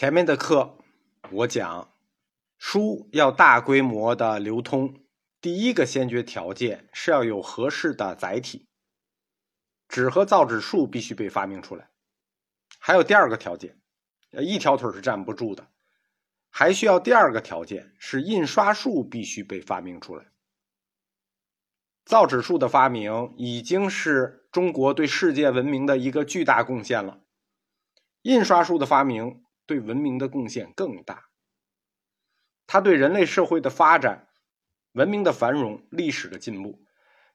前面的课我讲，书要大规模的流通，第一个先决条件是要有合适的载体，纸和造纸术必须被发明出来。还有第二个条件，一条腿是站不住的，还需要第二个条件是印刷术必须被发明出来。造纸术的发明已经是中国对世界文明的一个巨大贡献了，印刷术的发明。对文明的贡献更大，它对人类社会的发展、文明的繁荣、历史的进步，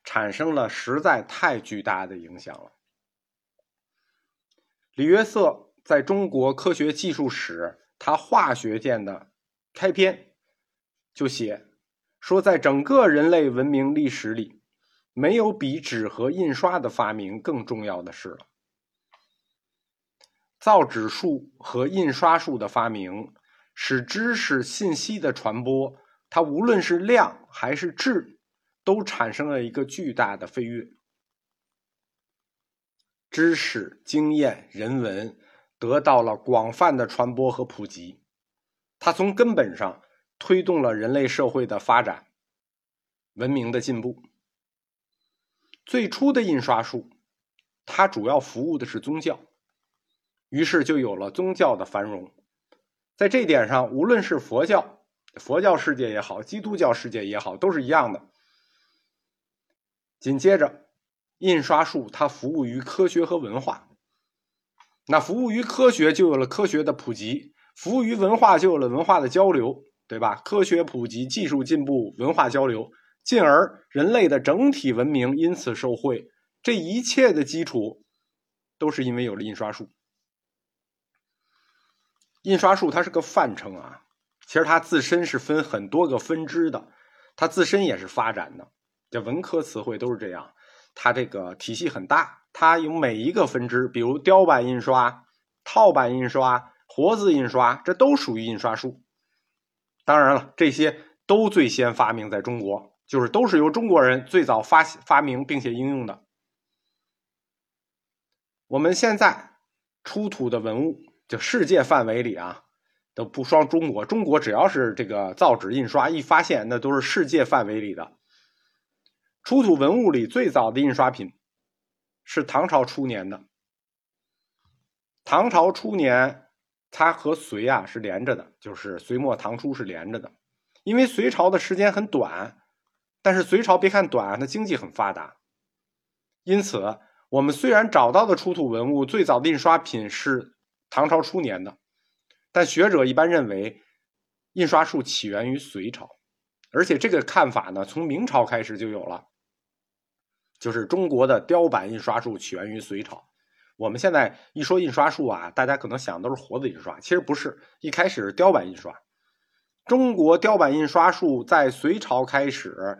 产生了实在太巨大的影响了。李约瑟在中国科学技术史他化学键的开篇就写说，在整个人类文明历史里，没有比纸和印刷的发明更重要的事了。造纸术和印刷术的发明，使知识信息的传播，它无论是量还是质，都产生了一个巨大的飞跃。知识、经验、人文得到了广泛的传播和普及，它从根本上推动了人类社会的发展、文明的进步。最初的印刷术，它主要服务的是宗教。于是就有了宗教的繁荣，在这点上，无论是佛教、佛教世界也好，基督教世界也好，都是一样的。紧接着，印刷术它服务于科学和文化，那服务于科学就有了科学的普及，服务于文化就有了文化的交流，对吧？科学普及，技术进步，文化交流，进而人类的整体文明因此受惠。这一切的基础，都是因为有了印刷术。印刷术它是个泛称啊，其实它自身是分很多个分支的，它自身也是发展的。这文科词汇都是这样，它这个体系很大，它有每一个分支，比如雕版印刷、套版印刷、活字印刷，这都属于印刷术。当然了，这些都最先发明在中国，就是都是由中国人最早发发明并且应用的。我们现在出土的文物。就世界范围里啊，都不双中国。中国只要是这个造纸印刷一发现，那都是世界范围里的出土文物里最早的印刷品，是唐朝初年的。唐朝初年，它和隋啊是连着的，就是隋末唐初是连着的。因为隋朝的时间很短，但是隋朝别看短，它经济很发达，因此我们虽然找到的出土文物最早的印刷品是。唐朝初年的，但学者一般认为，印刷术起源于隋朝，而且这个看法呢，从明朝开始就有了，就是中国的雕版印刷术起源于隋朝。我们现在一说印刷术啊，大家可能想都是活字印刷，其实不是，一开始是雕版印刷。中国雕版印刷术在隋朝开始，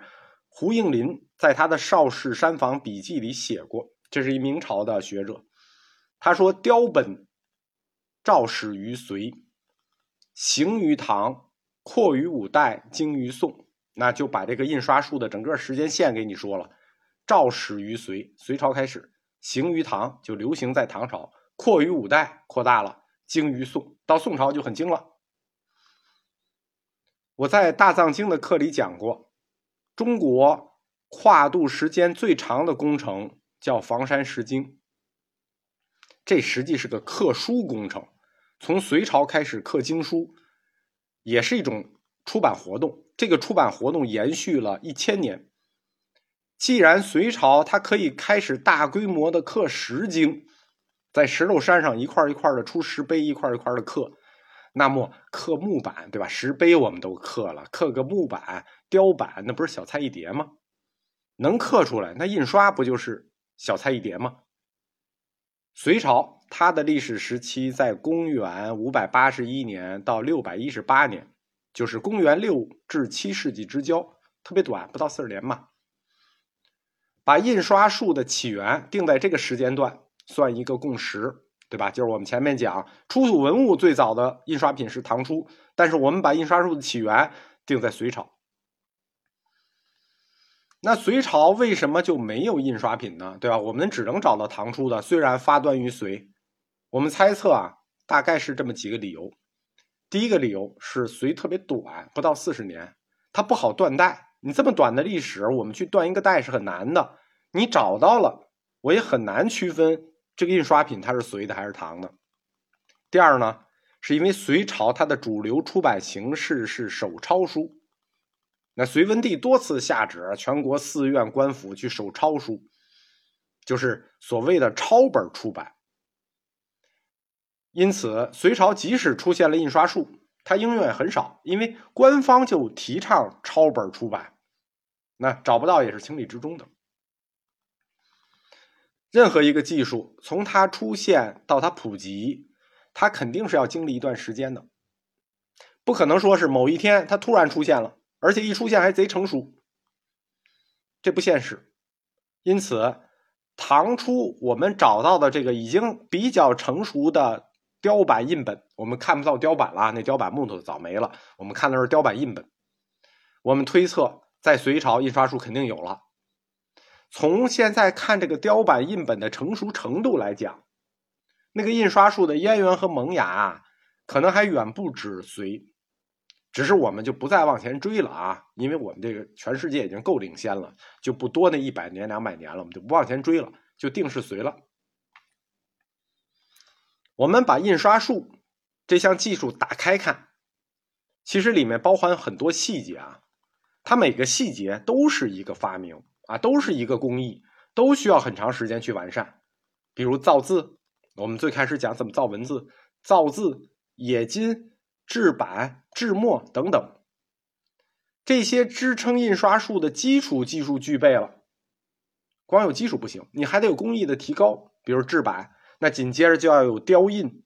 胡应麟在他的《邵氏山房笔记》里写过，这是一明朝的学者，他说雕本。肇始于隋，行于唐，扩于五代，精于宋。那就把这个印刷术的整个时间线给你说了：肇始于隋，隋朝开始；行于唐，就流行在唐朝；扩于五代，扩大了；精于宋，到宋朝就很精了。我在大藏经的课里讲过，中国跨度时间最长的工程叫房山石经，这实际是个刻书工程。从隋朝开始刻经书，也是一种出版活动。这个出版活动延续了一千年。既然隋朝它可以开始大规模的刻石经，在石头山上一块一块的出石碑，一块一块的刻，那么刻木板，对吧？石碑我们都刻了，刻个木板、雕版，那不是小菜一碟吗？能刻出来，那印刷不就是小菜一碟吗？隋朝。它的历史时期在公元五百八十一年到六百一十八年，就是公元六至七世纪之交，特别短，不到四十年嘛。把印刷术的起源定在这个时间段，算一个共识，对吧？就是我们前面讲出土文物最早的印刷品是唐初，但是我们把印刷术的起源定在隋朝。那隋朝为什么就没有印刷品呢？对吧？我们只能找到唐初的，虽然发端于隋。我们猜测啊，大概是这么几个理由。第一个理由是隋特别短，不到四十年，它不好断代。你这么短的历史，我们去断一个代是很难的。你找到了，我也很难区分这个印刷品它是隋的还是唐的。第二呢，是因为隋朝它的主流出版形式是手抄书，那隋文帝多次下旨全国寺院官府去手抄书，就是所谓的抄本出版。因此，隋朝即使出现了印刷术，它应用也很少，因为官方就提倡抄本出版，那找不到也是情理之中的。任何一个技术从它出现到它普及，它肯定是要经历一段时间的，不可能说是某一天它突然出现了，而且一出现还贼成熟，这不现实。因此，唐初我们找到的这个已经比较成熟的。雕版印本，我们看不到雕版了，那雕版木头早没了。我们看的是雕版印本。我们推测，在隋朝印刷术肯定有了。从现在看这个雕版印本的成熟程度来讲，那个印刷术的渊源和萌芽，可能还远不止隋。只是我们就不再往前追了啊，因为我们这个全世界已经够领先了，就不多那一百年、两百年了，我们就不往前追了，就定是隋了。我们把印刷术这项技术打开看，其实里面包含很多细节啊，它每个细节都是一个发明啊，都是一个工艺，都需要很长时间去完善。比如造字，我们最开始讲怎么造文字，造字、冶金、制版、制墨等等，这些支撑印刷术的基础技术具备了，光有基础不行，你还得有工艺的提高，比如制版。那紧接着就要有雕印、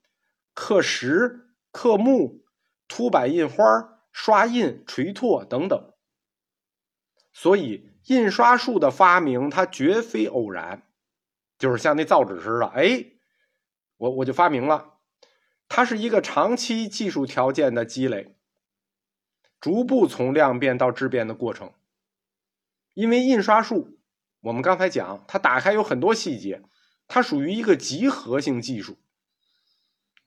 刻石、刻木、凸版印花、刷印、锤拓等等。所以，印刷术的发明它绝非偶然，就是像那造纸似的，哎，我我就发明了。它是一个长期技术条件的积累，逐步从量变到质变的过程。因为印刷术，我们刚才讲，它打开有很多细节。它属于一个集合性技术，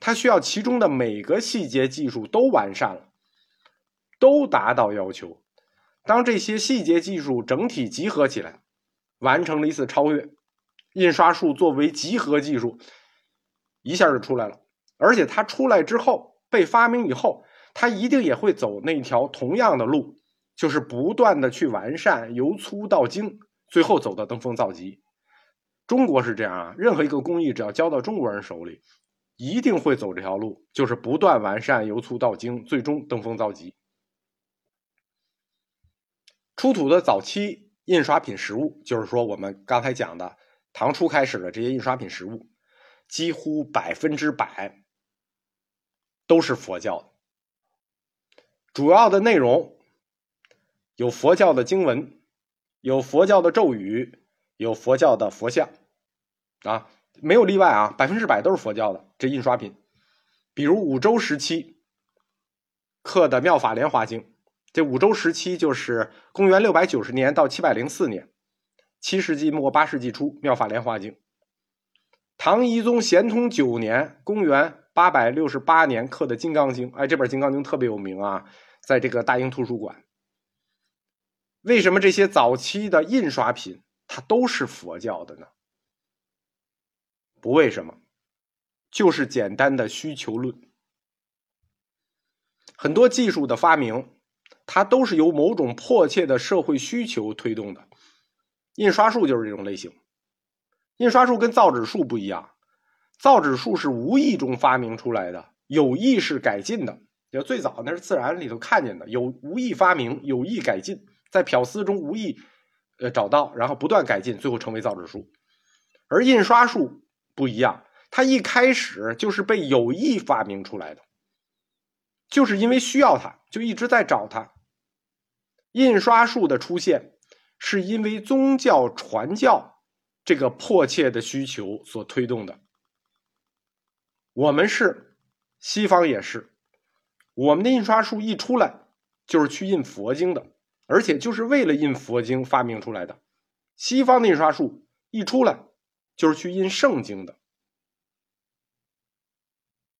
它需要其中的每个细节技术都完善了，都达到要求。当这些细节技术整体集合起来，完成了一次超越，印刷术作为集合技术，一下就出来了。而且它出来之后，被发明以后，它一定也会走那条同样的路，就是不断的去完善，由粗到精，最后走到登峰造极。中国是这样啊，任何一个工艺只要交到中国人手里，一定会走这条路，就是不断完善，由粗到精，最终登峰造极。出土的早期印刷品实物，就是说我们刚才讲的唐初开始的这些印刷品实物，几乎百分之百都是佛教的，主要的内容有佛教的经文，有佛教的咒语，有佛教的佛像。啊，没有例外啊，百分之百都是佛教的这印刷品。比如五周时期刻的《妙法莲华经》，这五周时期就是公元六百九十年到七百零四年，七世纪末八世纪初，《妙法莲华经》。唐懿宗咸通九年，公元八百六十八年刻的《金刚经》，哎，这本《金刚经》特别有名啊，在这个大英图书馆。为什么这些早期的印刷品它都是佛教的呢？不为什么，就是简单的需求论。很多技术的发明，它都是由某种迫切的社会需求推动的。印刷术就是这种类型。印刷术跟造纸术不一样，造纸术是无意中发明出来的，有意是改进的。就最早那是自然里头看见的，有无意发明，有意改进，在漂丝中无意呃找到，然后不断改进，最后成为造纸术。而印刷术。不一样，它一开始就是被有意发明出来的，就是因为需要它，就一直在找它。印刷术的出现，是因为宗教传教这个迫切的需求所推动的。我们是，西方也是，我们的印刷术一出来，就是去印佛经的，而且就是为了印佛经发明出来的。西方的印刷术一出来。就是去印圣经的，